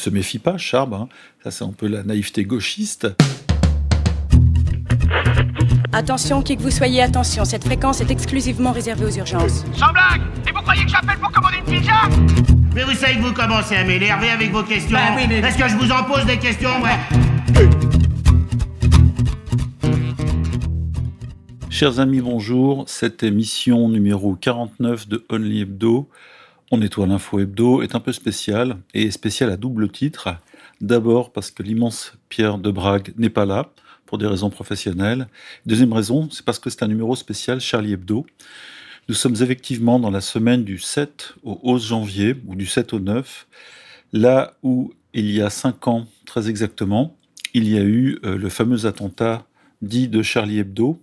ne se méfie pas, Charb. Hein. Ça, c'est un peu la naïveté gauchiste. Attention, qui que vous soyez, attention, cette fréquence est exclusivement réservée aux urgences. Sans blague Et vous croyez que j'appelle pour commander une pizza? Mais vous savez que vous commencez à m'énerver avec vos questions. Bah oui, mais- Est-ce que je vous en pose des questions ouais Chers amis, bonjour. Cette émission numéro 49 de Only Hebdo, On nettoie l'info hebdo, est un peu spéciale, et spéciale à double titre. D'abord parce que l'immense Pierre de Brague n'est pas là, pour des raisons professionnelles. Deuxième raison, c'est parce que c'est un numéro spécial Charlie Hebdo. Nous sommes effectivement dans la semaine du 7 au 11 janvier, ou du 7 au 9, là où il y a cinq ans, très exactement, il y a eu euh, le fameux attentat dit de Charlie Hebdo,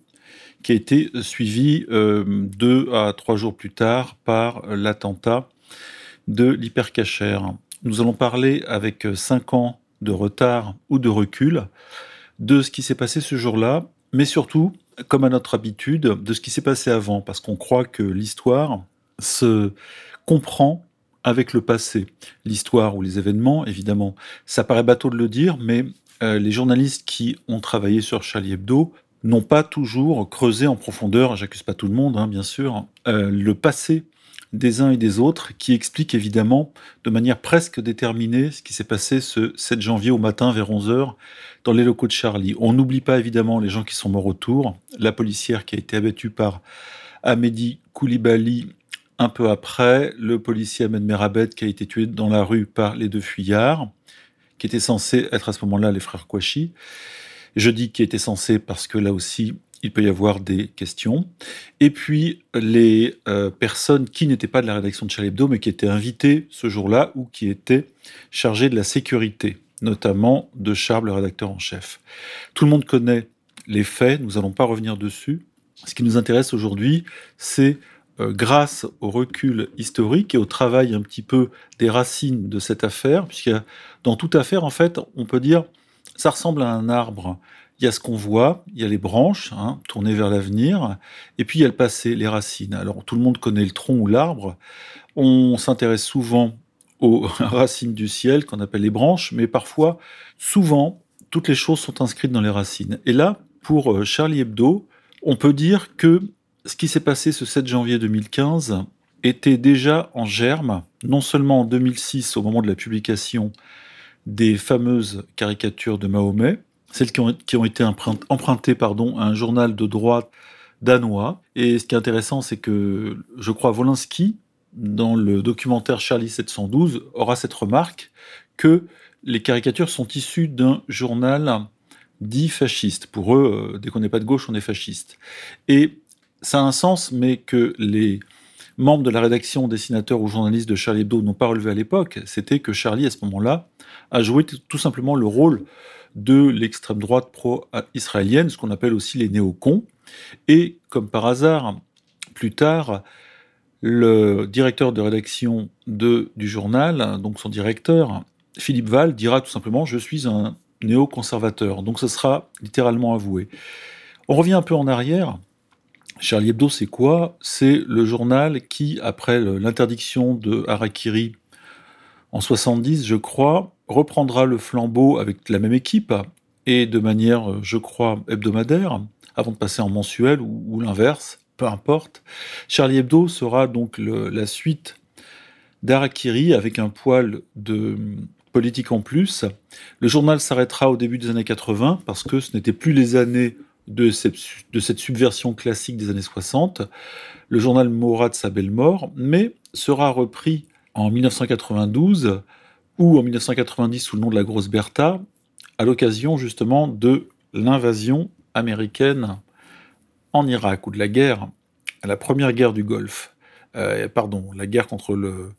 qui a été suivi euh, deux à trois jours plus tard par euh, l'attentat de l'hypercachère. Nous allons parler avec euh, cinq ans de retard ou de recul de ce qui s'est passé ce jour-là, mais surtout, comme à notre habitude, de ce qui s'est passé avant, parce qu'on croit que l'histoire se comprend avec le passé. L'histoire ou les événements, évidemment. Ça paraît bateau de le dire, mais euh, les journalistes qui ont travaillé sur Charlie Hebdo n'ont pas toujours creusé en profondeur, j'accuse pas tout le monde, hein, bien sûr, euh, le passé des uns et des autres, qui explique évidemment de manière presque déterminée ce qui s'est passé ce 7 janvier au matin vers 11h dans les locaux de Charlie. On n'oublie pas évidemment les gens qui sont morts autour, la policière qui a été abattue par Amédi Koulibaly un peu après, le policier Ahmed Merabet qui a été tué dans la rue par les deux fuyards, qui étaient censés être à ce moment-là les frères Kouachi. Je dis qui était censé parce que là aussi, il peut y avoir des questions. Et puis, les euh, personnes qui n'étaient pas de la rédaction de Charlie Hebdo, mais qui étaient invitées ce jour-là ou qui étaient chargées de la sécurité, notamment de Charles, le rédacteur en chef. Tout le monde connaît les faits, nous n'allons pas revenir dessus. Ce qui nous intéresse aujourd'hui, c'est euh, grâce au recul historique et au travail un petit peu des racines de cette affaire, puisque dans toute affaire, en fait, on peut dire, ça ressemble à un arbre. Il y a ce qu'on voit, il y a les branches, hein, tournées vers l'avenir, et puis il y a le passé, les racines. Alors tout le monde connaît le tronc ou l'arbre. On s'intéresse souvent aux racines du ciel, qu'on appelle les branches, mais parfois, souvent, toutes les choses sont inscrites dans les racines. Et là, pour euh, Charlie Hebdo, on peut dire que ce qui s'est passé ce 7 janvier 2015 était déjà en germe, non seulement en 2006, au moment de la publication des fameuses caricatures de Mahomet, celles qui ont, été empruntées pardon, à un journal de droite danois. Et ce qui est intéressant, c'est que je crois Wolinski, dans le documentaire Charlie 712, aura cette remarque que les caricatures sont issues d'un journal dit fasciste. Pour eux, euh, dès qu'on n'est pas de gauche, on est fasciste. Et ça a un sens, mais que les membres de la rédaction, dessinateurs ou journalistes de Charlie Hebdo n'ont pas relevé à l'époque, c'était que Charlie, à ce moment-là, a joué tout simplement le rôle de l'extrême droite pro-israélienne, ce qu'on appelle aussi les néocons. Et comme par hasard, plus tard, le directeur de rédaction du journal, donc son directeur, Philippe Val, dira tout simplement Je suis un néoconservateur. Donc ce sera littéralement avoué. On revient un peu en arrière. Charlie Hebdo, c'est quoi? C'est le journal qui, après l'interdiction de Harakiri en 70, je crois, reprendra le flambeau avec la même équipe et de manière, euh, je crois, hebdomadaire, avant de passer en mensuel ou, l'inverse, peu importe. Charlie Hebdo sera donc la suite d'Harakiri avec un poil de politique en plus. Le journal s'arrêtera au début des années 80 parce que ce n'était plus les années de cette, subversion classique des années 60. Le journal mourra de sa belle mort, mais sera repris en 1992 ou en 1990 sous le nom de la Grosse Bertha, à l'occasion justement de l'invasion américaine en Irak ou de la guerre, la première guerre du Golfe, Euh, pardon, la guerre contre le-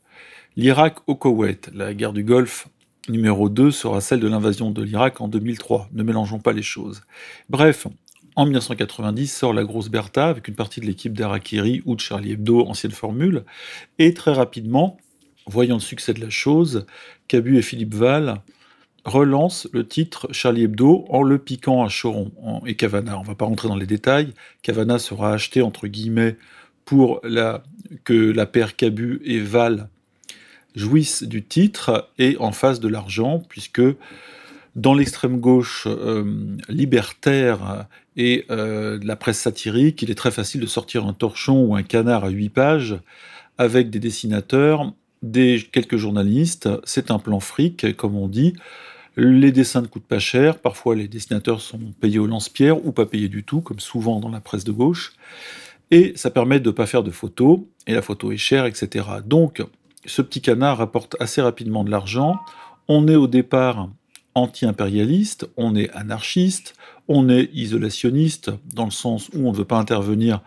l'Irak au Koweït. La guerre du Golfe numéro 2 sera celle de l'invasion de l'Irak en 2003. Ne mélangeons pas les choses. Bref, en 1990 sort la grosse Bertha avec une partie de l'équipe d'Arakiri ou de Charlie Hebdo, ancienne formule, et très rapidement, voyant le succès de la chose, Cabu et Philippe Val relancent le titre Charlie Hebdo en le piquant à Choron et Cavana. On ne va pas rentrer dans les détails. Cavana sera acheté entre guillemets pour que la paire Cabu et Val jouissent du titre et en face de l'argent, puisque dans l'extrême gauche euh, libertaire et euh, la presse satirique, il est très facile de sortir un torchon ou un canard à huit pages avec des dessinateurs, des quelques journalistes. C'est un plan fric, comme on dit. Les dessins ne coûtent pas cher. Parfois, les dessinateurs sont payés au lance-pierre ou pas payés du tout, comme souvent dans la presse de gauche. Et ça permet de ne pas faire de photos. Et la photo est chère, etc. Donc, ce petit canard rapporte assez rapidement de l'argent. On est au départ anti-impérialiste, on est anarchiste, on est isolationniste, dans le sens où on ne veut pas intervenir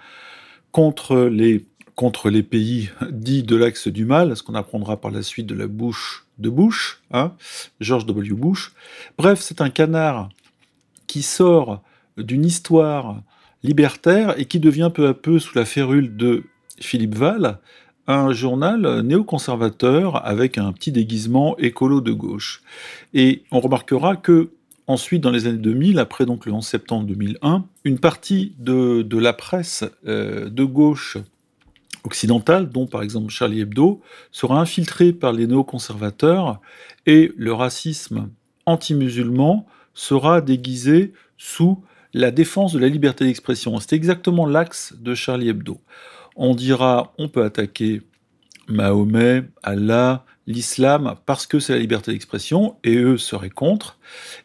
contre les, contre les pays dits de l'axe du mal, ce qu'on apprendra par la suite de la bouche de Bush, hein, George W. Bush. Bref, c'est un canard qui sort d'une histoire libertaire et qui devient peu à peu, sous la férule de Philippe Val, un journal néoconservateur avec un petit déguisement écolo de gauche. Et on remarquera que ensuite, dans les années 2000, après donc le 11 septembre 2001, une partie de, la presse euh, de gauche occidentale, dont par exemple Charlie Hebdo, sera infiltrée par les néoconservateurs et le racisme anti-musulman sera déguisé sous la défense de la liberté d'expression. C'est exactement l'axe de Charlie Hebdo. On dira, on peut attaquer Mahomet, Allah, l'islam, parce que c'est la liberté d'expression, et eux seraient contre.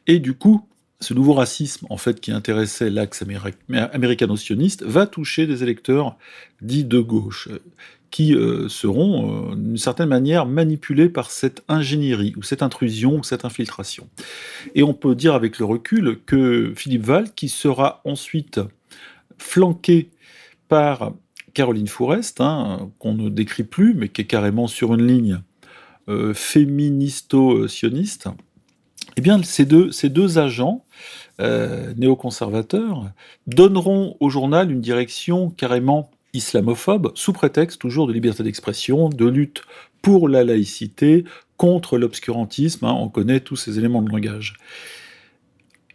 Et du coup, ce nouveau racisme, en fait, qui intéressait l'axe américano-sioniste, va toucher des électeurs dits de gauche, qui euh, seront, euh, d'une certaine manière, manipulés par cette ingénierie, ou cette intrusion, ou cette infiltration. Et on peut dire avec le recul que Philippe Val, qui sera ensuite flanqué par Caroline Fourest, hein, qu'on ne décrit plus, mais qui est carrément sur une ligne euh, féministo-sioniste, eh bien, ces deux, agents euh, néoconservateurs donneront au journal une direction carrément islamophobe, sous prétexte toujours de liberté d'expression, de lutte pour la laïcité, contre l'obscurantisme, hein, on connaît tous ces éléments de langage.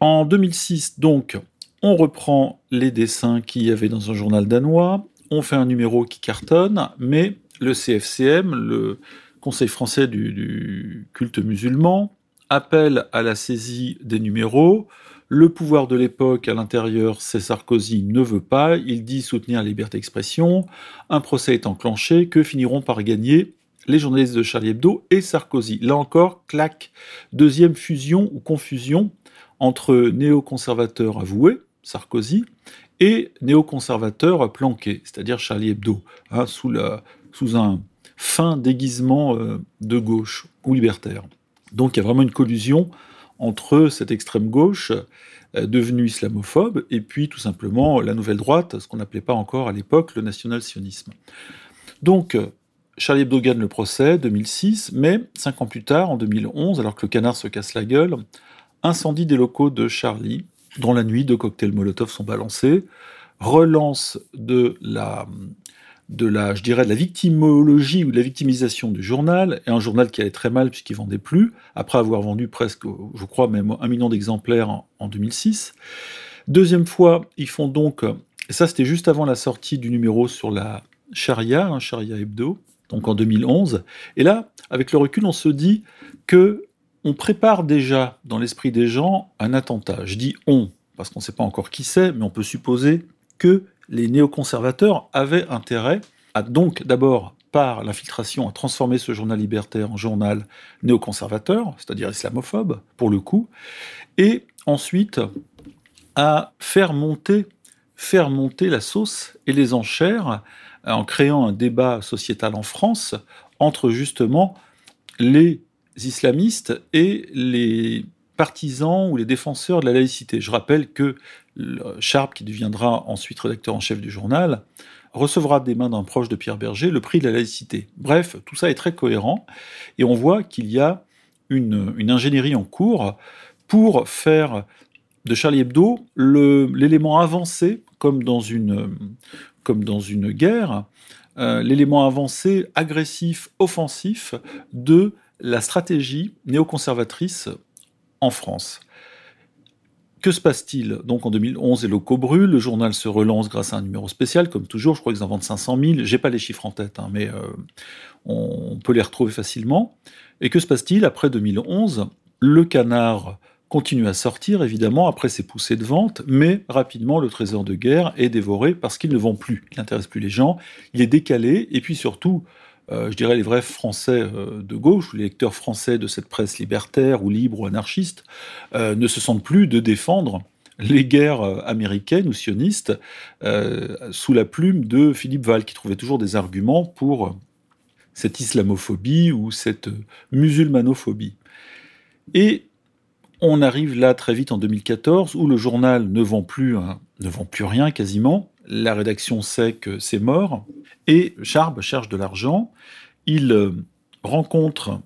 En 2006, donc, on reprend les dessins qu'il y avait dans un journal danois, on fait un numéro qui cartonne, mais le CFCM, le Conseil français du, culte musulman, appelle à la saisie des numéros. Le pouvoir de l'époque à l'intérieur, c'est Sarkozy, ne veut pas. Il dit soutenir la liberté d'expression. Un procès est enclenché. Que finiront par gagner les journalistes de Charlie Hebdo et Sarkozy? Là encore, clac. Deuxième fusion ou confusion entre néoconservateurs avoués, Sarkozy, et néoconservateurs planqués, c'est-à-dire Charlie Hebdo, hein, sous, un fin déguisement euh, de gauche ou libertaire. Donc il y a vraiment une collusion entre cette extrême gauche euh, devenue islamophobe et puis tout simplement la nouvelle droite, ce qu'on n'appelait pas encore à l'époque le national-sionisme. Donc Charlie Hebdo gagne le procès, 2006, mais cinq ans plus tard, en 2011, alors que le canard se casse la gueule, incendie des locaux de Charlie, dans la nuit, deux cocktails Molotov sont balancés, relance de la, de la, je dirais, de la victimologie ou de la victimisation du journal, et un journal qui allait très mal puisqu'il vendait plus, après avoir vendu presque, je crois, même un million d'exemplaires en, 2006. Deuxième fois, ils font donc, et ça c'était juste avant la sortie du numéro sur la charia, un charia hebdo, donc en 2011. Et là, avec le recul, on se dit que on prépare déjà dans l'esprit des gens un attentat. Je dis on, parce qu'on ne sait pas encore qui c'est, mais on peut supposer que les néoconservateurs avaient intérêt à donc d'abord par l'infiltration à transformer ce journal libertaire en journal néoconservateur, c'est-à-dire islamophobe pour le coup, et ensuite à faire monter, faire monter la sauce et les enchères en créant un débat sociétal en France entre justement les islamistes et les partisans ou les défenseurs de la laïcité. Je rappelle que Sharp, qui deviendra ensuite rédacteur en chef du journal, recevra des mains d'un proche de Pierre Berger le prix de la laïcité. Bref, tout ça est très cohérent, et on voit qu'il y a une, ingénierie en cours pour faire de Charlie Hebdo l'élément avancé, comme dans une, guerre, euh, l'élément avancé, agressif, offensif de la stratégie néoconservatrice en France. que se passe-t-il Donc en 2011, les locaux brûlent, le journal se relance grâce à un numéro spécial, comme toujours, je crois qu'ils en vendent 500 000, j'ai pas les chiffres en tête, hein, mais euh, on peut les retrouver facilement. Et que se passe-t-il après 2011 Le canard continue à sortir, évidemment, après ses poussées de vente, mais rapidement, le trésor de guerre est dévoré parce qu'il ne vend plus, il n'intéresse plus les gens, il est décalé, et puis surtout, euh, je dirais les vrais Français euh, de gauche, les lecteurs français de cette presse libertaire ou libre ou anarchiste, euh, ne se sentent plus de défendre les guerres américaines ou sionistes sous la plume de Philippe Val, qui trouvait toujours des arguments pour cette islamophobie ou cette musulmanophobie. Et on arrive là très vite en 2014 où le journal ne ne vend plus rien quasiment. La rédaction sait que c'est mort et Charb cherche de l'argent. Il euh, rencontre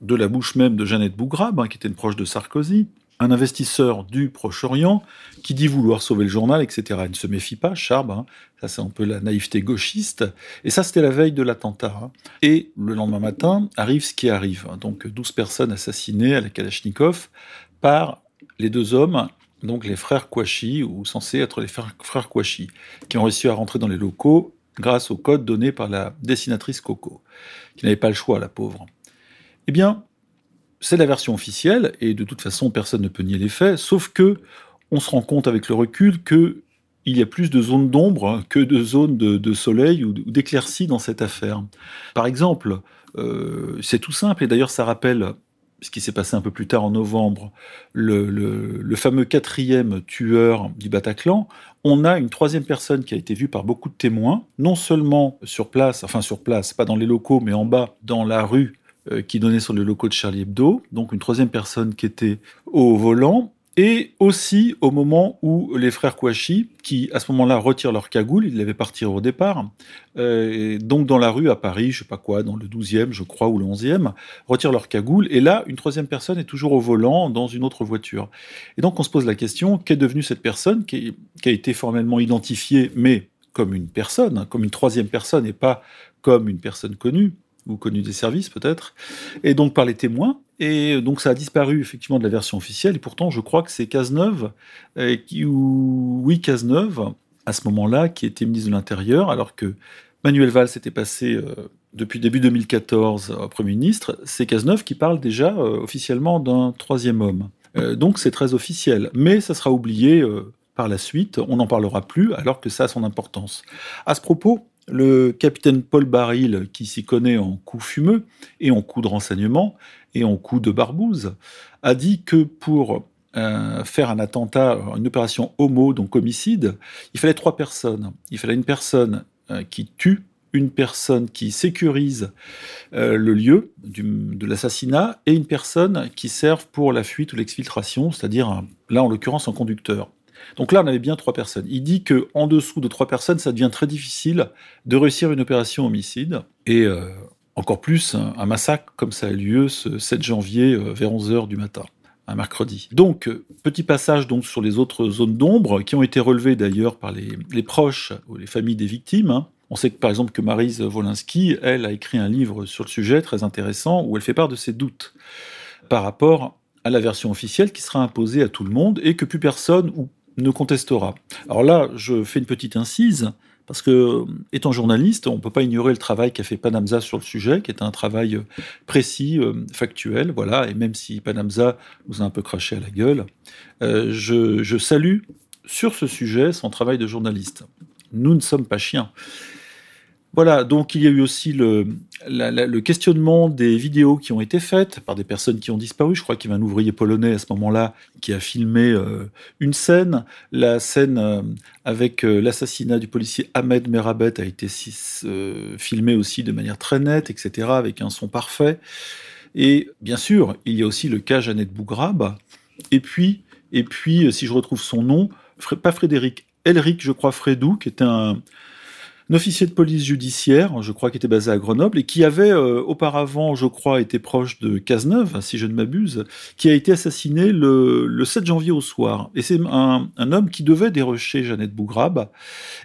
de la bouche même de Jeannette Bougrab, hein, qui était une proche de Sarkozy, un investisseur du Proche-Orient qui dit vouloir sauver le journal, etc. Il ne se méfie pas, Charb, hein. ça c'est un peu la naïveté gauchiste, et ça c'était la veille de l'attentat. Et le lendemain matin arrive ce qui arrive, donc 12 personnes assassinées à la Kalachnikov par les deux hommes, donc les frères Kouachi, ou censés être les frères Kouachi, qui ont réussi à rentrer dans les locaux grâce au code donné par la dessinatrice Coco, qui n'avait pas le choix, la pauvre. Eh bien, c'est la version officielle, et de toute façon, personne ne peut nier les faits, sauf que on se rend compte avec le recul que il y a plus de zones d'ombre que de zones de, soleil ou d'éclaircie dans cette affaire. Par exemple, euh, c'est tout simple, et d'ailleurs ça rappelle ce qui s'est passé un peu plus tard en novembre, le, fameux quatrième tueur du Bataclan, on a une troisième personne qui a été vue par beaucoup de témoins, non seulement sur place, enfin sur place, pas dans les locaux, mais en bas, dans la rue euh, qui donnait sur les locaux de Charlie Hebdo, donc une troisième personne qui était au volant, et aussi au moment où les frères Kouachi, qui à ce moment-là retirent leur cagoule, ils l'avaient parti au départ, euh, donc dans la rue à Paris, je sais pas quoi, dans le 12e, je crois, ou le 11e, retirent leur cagoule, et là, une troisième personne est toujours au volant dans une autre voiture. Et donc on se pose la question, qu'est devenue cette personne qui, qui a été formellement identifiée, mais comme une personne, hein, comme une troisième personne, et pas comme une personne connue? Ou connue des services peut-être, et donc par les témoins, et donc ça a disparu effectivement de la version officielle, et pourtant je crois que c'est Cazeneuve, euh, qui, ou oui Cazeneuve, à ce moment-là, qui était ministre de l'Intérieur, alors que Manuel Valls s'était passé euh, depuis début 2014 au Premier ministre, c'est Cazeneuve qui parle déjà euh, officiellement d'un troisième homme. donc c'est très officiel, mais ça sera oublié par la suite, on n'en parlera plus alors que ça a son importance. À ce propos, le capitaine Paul Baril, qui s'y connaît en coups fumeux et en coups de renseignement et en coups de barbouze, a dit que pour euh, faire un attentat, une opération homo, donc homicide, il fallait trois personnes. Il fallait une personne euh, qui tue, une personne qui sécurise euh, le lieu de l'assassinat et une personne qui serve pour la fuite ou l'exfiltration, c'est-à-dire là en l'occurrence un conducteur. Donc là, on avait bien trois personnes. Il dit que en dessous de trois personnes, ça devient très difficile de réussir une opération homicide. Et euh, encore plus, un, massacre comme ça a eu lieu ce 7 janvier euh, vers 11h du matin un mercredi. Donc, euh, petit passage donc sur les autres zones d'ombre qui ont été relevées d'ailleurs par les, proches ou les familles des victimes. Hein. On sait que par exemple que Marise Wolinski, elle, a écrit un livre sur le sujet très intéressant où elle fait part de ses doutes par rapport à la version officielle qui sera imposée à tout le monde et que plus personne ou ne contestera. Alors là, je fais une petite incise, parce que, étant journaliste, on ne peut pas ignorer le travail qu'a fait Panamza sur le sujet, qui est un travail euh, précis, euh, factuel, voilà, et même si Panamza nous a un peu craché à la gueule, euh, je salue sur ce sujet son travail de journaliste. Nous ne sommes pas chiens. Voilà, donc il y a eu aussi le, questionnement des vidéos qui ont été faites par des personnes qui ont disparu. Je crois qu'il y avait un ouvrier polonais à ce moment-là qui a filmé euh, une scène. La scène euh, avec euh, l'assassinat du policier Ahmed Merabet a été filmée aussi de manière très nette, etc., avec un son parfait. Et bien sûr, il y a aussi le cas Jeannette Bougrab. Et puis, si je retrouve son nom, pas Frédéric, Elric, je crois, Frédou, qui était un, un officier de police judiciaire, je crois, qui était basé à Grenoble et qui avait euh, auparavant, je crois, été proche de Cazeneuve, si je ne m'abuse, qui a été assassiné le, 7 janvier au soir. Et c'est un, homme qui devait dérocher Jeannette Bougrab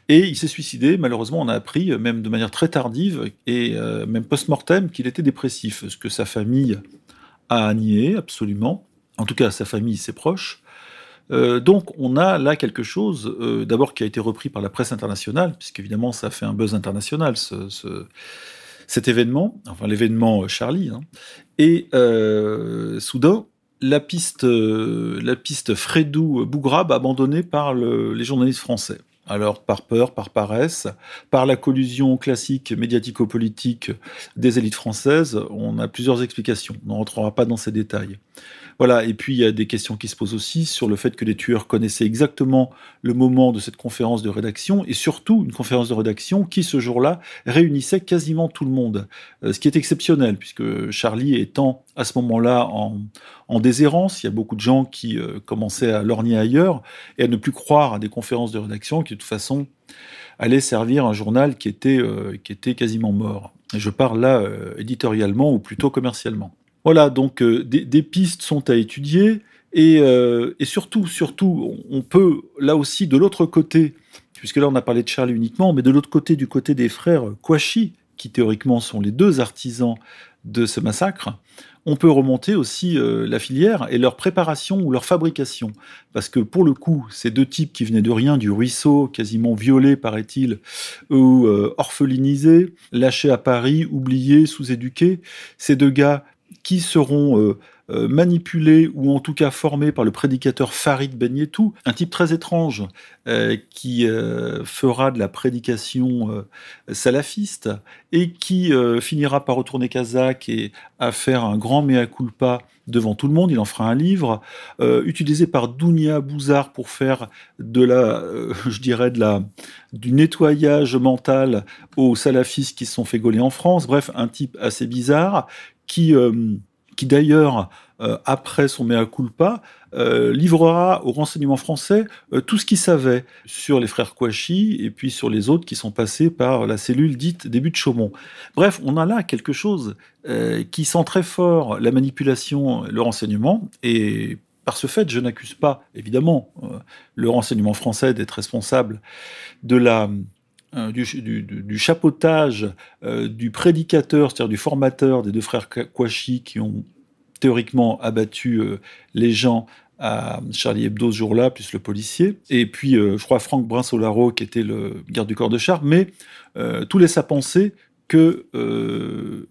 et il s'est suicidé. Malheureusement, on a appris, même de manière très tardive et euh, même post-mortem, qu'il était dépressif, ce que sa famille a nié absolument, en tout cas sa famille, ses proches. Euh, donc on a là quelque chose, euh, d'abord qui a été repris par la presse internationale, puisqu'évidemment ça fait un buzz international, cet événement, enfin l'événement Charlie, hein. et soudain, la piste, la piste Fredou-Bougrab abandonnée par les journalistes français. Alors par peur, par paresse, par la collusion classique médiatico-politique des élites françaises, on a plusieurs explications. On ne rentrera pas dans ces détails. Voilà, et puis il y a des questions qui se posent aussi sur le fait que les tueurs connaissaient exactement le moment de cette conférence de rédaction, et surtout une conférence de rédaction qui, ce jour-là, réunissait quasiment tout le monde. Euh, ce qui est exceptionnel, puisque Charlie étant à ce moment-là en, en, déshérence, il y a beaucoup de gens qui euh, commençaient à lorgner ailleurs et à ne plus croire à des conférences de rédaction qui, de toute façon, allaient servir un journal qui était, euh, qui était quasiment mort. Et je parle là éditorialement ou plutôt commercialement. Voilà, donc euh, des, pistes sont à étudier euh, et, surtout, surtout, on peut là aussi de l'autre côté, puisque là on a parlé de Charlie uniquement, mais de l'autre côté, du côté des frères Kouachi, qui théoriquement sont les deux artisans de ce massacre, on peut remonter aussi euh, la filière et leur préparation ou leur fabrication. Parce que pour le coup, ces deux types qui venaient de rien, du ruisseau, quasiment violés, paraît-il, ou orphelinisés, lâchés à Paris, oubliés, sous-éduqués, ces deux gars qui seront euh, euh, manipulés ou en tout cas formés par le prédicateur Farid Benyetou, un type très étrange euh, qui fera de la prédication salafiste et qui finira par retourner kazakh et à faire un grand mea culpa devant tout le monde. Il en fera un livre utilisé par Dounia Bouzard pour faire de la, je dirais de la, du nettoyage mental aux salafistes qui se sont fait gauler en France. Bref, un type assez bizarre qui, euh, qui d'ailleurs, euh, après son mea culpa, euh, livrera au renseignement français tout ce qu'il savait sur les frères Kouachi et puis sur les autres qui sont passés par la cellule dite début de Chaumont. Bref, on a là quelque chose qui sent très fort la manipulation, le renseignement, et par ce fait, je n'accuse pas, évidemment, le renseignement français d'être responsable de la euh, du, chapeautage euh, du prédicateur, c'est-à-dire du formateur des deux frères Kouachi qui ont théoriquement abattu euh, les gens à Charlie Hebdo ce jour-là, plus le policier, et puis je crois Franck Brinsolaro qui était le garde du corps de char, mais tout laisse à penser que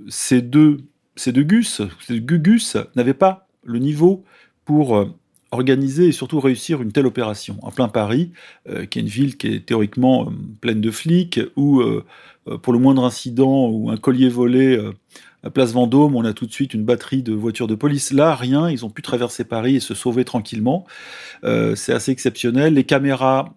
ces deux ces deux gus, ces deux gugus n'avaient pas le niveau pour organiser et surtout réussir une telle opération en plein Paris, euh, qui est une ville qui est théoriquement euh, pleine de flics, où euh, pour le moindre incident ou un collier volé à Place Vendôme, on a tout de suite une batterie de voitures de police. Là, rien, ils ont pu traverser Paris et se sauver tranquillement. c'est assez exceptionnel. Les caméras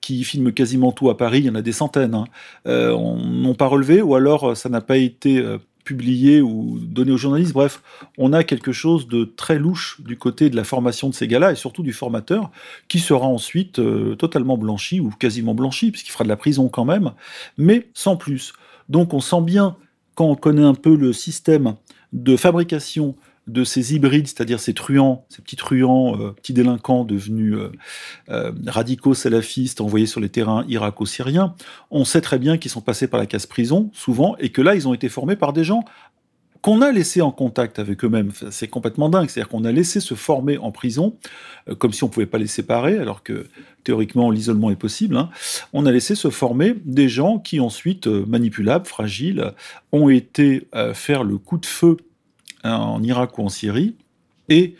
qui filment quasiment tout à Paris, il y en a des centaines, hein, n'ont pas relevé, ou alors ça n'a pas été ou donné aux journalistes. Bref, on a quelque chose de très louche du côté de la formation de ces gars-là et surtout du formateur qui sera ensuite euh, totalement blanchi ou quasiment blanchi puisqu'il fera de la prison quand même, mais sans plus. Donc on sent bien quand on connaît un peu le système de fabrication de ces hybrides, c'est-à-dire ces truands, ces petits truands, euh, petits délinquants devenus euh, euh, radicaux salafistes envoyés sur les terrains irako-syriens, on sait très bien qu'ils sont passés par la case prison, souvent, et que là, ils ont été formés par des gens qu'on a laissés en contact avec eux-mêmes. C'est complètement dingue. C'est-à-dire qu'on a laissé se former en prison, comme si on ne pouvait pas les séparer, alors que théoriquement l'isolement est possible. Hein. On a laissé se former des gens qui ensuite, manipulables, fragiles, ont été faire le coup de feu en Irak ou en Syrie, et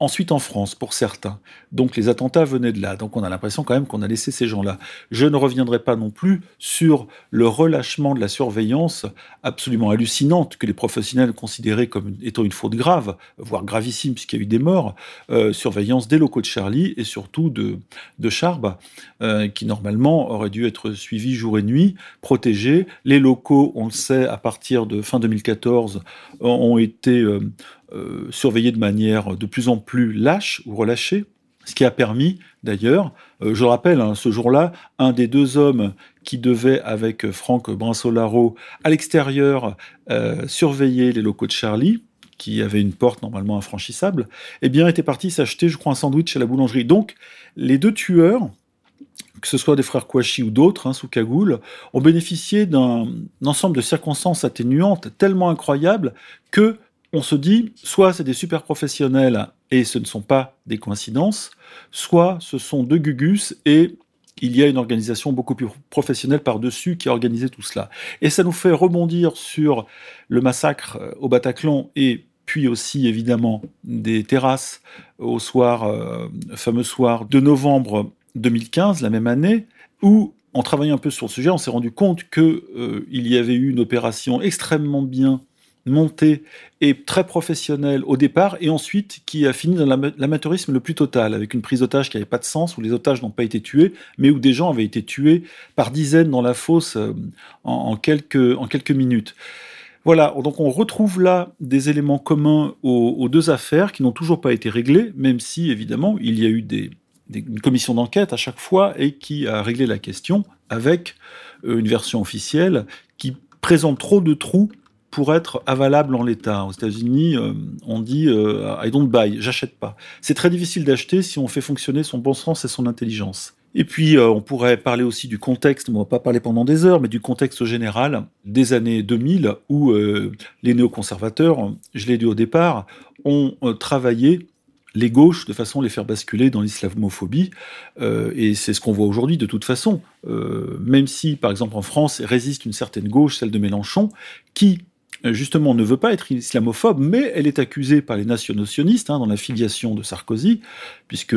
ensuite en France pour certains. Donc les attentats venaient de là. Donc on a l'impression quand même qu'on a laissé ces gens-là. Je ne reviendrai pas non plus sur le relâchement de la surveillance absolument hallucinante que les professionnels considéraient comme étant une faute grave, voire gravissime puisqu'il y a eu des morts, euh, surveillance des locaux de Charlie et surtout de, de Charb, euh, qui normalement aurait dû être suivi jour et nuit, protégés. Les locaux, on le sait, à partir de fin 2014, ont été euh, euh, surveillés de manière de plus en plus lâche ou relâchée, ce qui a permis d'ailleurs, euh, je rappelle, hein, ce jour-là, un des deux hommes qui devait, avec Franck Brinsolaro, à l'extérieur, euh, surveiller les locaux de Charlie, qui avait une porte normalement infranchissable, eh bien, était parti s'acheter, je crois, un sandwich à la boulangerie. Donc, les deux tueurs, que ce soit des frères Kouachi ou d'autres, hein, sous cagoule, ont bénéficié d'un ensemble de circonstances atténuantes tellement incroyables que on se dit, soit c'est des super professionnels et ce ne sont pas des coïncidences, soit ce sont deux gugus et il y a une organisation beaucoup plus professionnelle par-dessus qui a organisé tout cela. Et ça nous fait rebondir sur le massacre euh, au Bataclan et puis aussi évidemment des terrasses au soir, euh, fameux soir de novembre 2015, la même année, où en travaillant un peu sur le sujet, on s'est rendu compte qu'il euh, y avait eu une opération extrêmement bien montée et très professionnelle au départ, et ensuite qui a fini dans l'amateurisme le plus total, avec une prise d'otage qui n'avait pas de sens, où les otages n'ont pas été tués, mais où des gens avaient été tués par dizaines dans la fosse euh, en, quelques, minutes. Voilà, donc on retrouve là des éléments communs aux, deux affaires qui n'ont toujours pas été réglées, même si évidemment il y a eu des, une commission d'enquête à chaque fois et qui a réglé la question avec euh, une version officielle qui présente trop de trous pour être avalable en l'état. Aux États-Unis, euh, on dit euh, I don't buy, j'achète pas. C'est très difficile d'acheter si on fait fonctionner son bon sens et son intelligence. Et puis, euh, on pourrait parler aussi du contexte, on va pas parler pendant des heures, mais du contexte général des années 2000 où les néoconservateurs, je l'ai dit au départ, ont travaillé les gauches de façon à les faire basculer dans l'islamophobie. et c'est ce qu'on voit aujourd'hui de toute façon. même si, par exemple, en France, résiste une certaine gauche, celle de Mélenchon, qui justement ne veut pas être islamophobe, mais elle est accusée par les nationaux-sionistes hein, dans la filiation de Sarkozy, puisque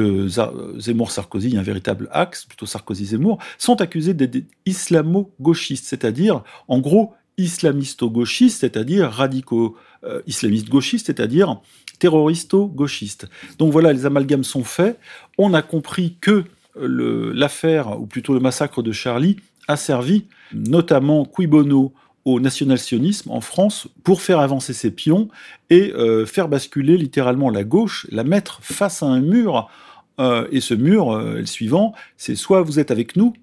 Zemmour-Sarkozy, il y a un véritable axe, plutôt Sarkozy-Zemmour, sont accusés d'être islamo-gauchistes, c'est-à-dire, en gros, islamisto-gauchistes, c'est-à-dire radicaux euh, islamistes gauchistes, c'est-à-dire terroristo-gauchistes. Donc voilà, les amalgames sont faits. On a compris que l'affaire, ou plutôt le massacre de Charlie, a servi notamment Cui Bono au national-sionisme en France pour faire avancer ses pions et euh, faire basculer littéralement la gauche, la mettre face à un mur. Euh, et ce mur, euh, le suivant, c'est soit vous êtes avec nous,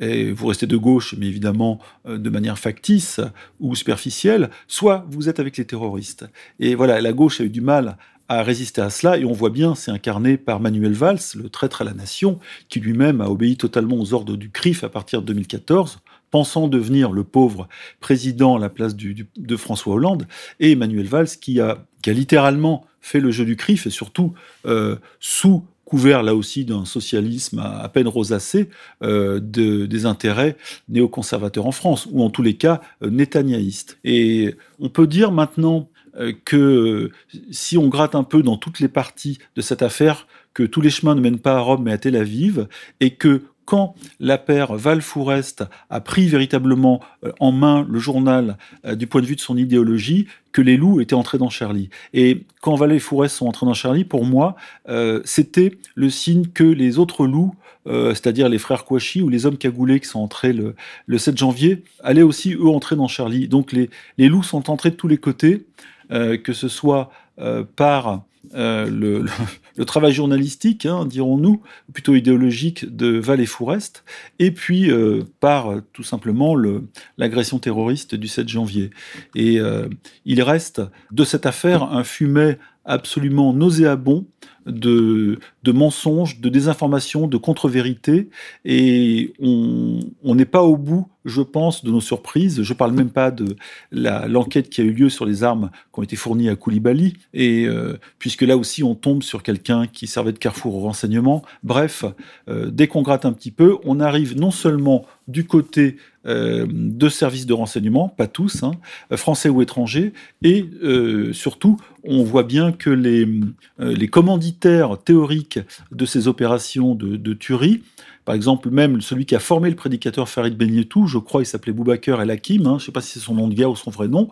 et vous restez de gauche, mais évidemment de manière factice ou superficielle, soit vous êtes avec les terroristes. Et voilà, la gauche a eu du mal à résister à cela, et on voit bien, c'est incarné par Manuel Valls, le traître à la nation, qui lui-même a obéi totalement aux ordres du CRIF à partir de 2014, pensant devenir le pauvre président à la place de François Hollande, et Emmanuel Valls qui a, littéralement fait le jeu du CRIF, et surtout euh, sous couvert là aussi d'un socialisme à, peine rosacé euh, des intérêts néoconservateurs en France, ou en tous les cas euh, Et on peut dire maintenant euh, que si on gratte un peu dans toutes les parties de cette affaire, que tous les chemins ne mènent pas à Rome mais à Tel Aviv, et que quand la paire Val-Fourest a pris véritablement euh, en main le journal euh, du point de vue de son idéologie, que les loups étaient entrés dans Charlie. Et quand Val et Fourest sont entrés dans Charlie, pour moi, euh, c'était le signe que les autres loups, c'est-à-dire les frères Kouachi ou les hommes cagoulés qui sont entrés le, 7 janvier, allaient aussi, eux, entrer dans Charlie. Donc les, les loups sont entrés de tous les côtés, que ce soit par le, travail journalistique, hein, dirons-nous, plutôt idéologique de Val et puis euh, par tout simplement l'agression terroriste du 7 janvier. Et euh, il reste de cette affaire un fumet absolument nauséabond de, de mensonges, de désinformations, de contre-vérités, et on n'est pas au bout, je pense, de nos surprises. Je parle même pas de l'enquête qui a eu lieu sur les armes qui ont été fournies à Koulibaly, et euh, puisque là aussi on tombe sur quelqu'un qui servait de carrefour au renseignement. Bref, euh, dès qu'on gratte un petit peu, on arrive non seulement du côté euh, de services de renseignement, pas tous, hein, français ou étrangers, et euh, surtout, on voit bien que les, euh, les commanditaires théoriques de ces opérations de, de tuerie par exemple, même celui qui a formé le prédicateur Farid Benyetou, je crois il s'appelait Boubaker El Hakim, hein, je ne sais pas si c'est son nom de guerre ou son vrai nom,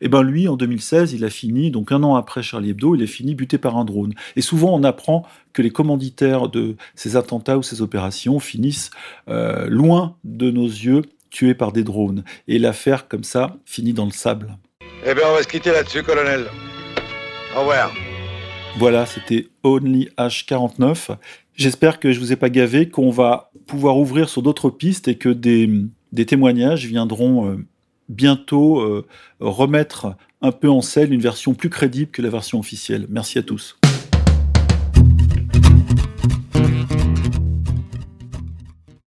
et eh ben lui, en 2016, il a fini, donc un an après Charlie Hebdo, il est fini buté par un drone. Et souvent, on apprend que les commanditaires de ces attentats ou ces opérations finissent loin de nos yeux, tués par des drones. Et l'affaire, comme ça, finit dans le sable. Eh bien, on va se quitter là-dessus, colonel. Au revoir. Voilà, c'était Only H49. J'espère que je vous ai pas gavé, qu'on va pouvoir ouvrir sur d'autres pistes et que des, témoignages viendront euh, bientôt euh, remettre un peu en selle une version plus crédible que la version officielle. Merci à tous.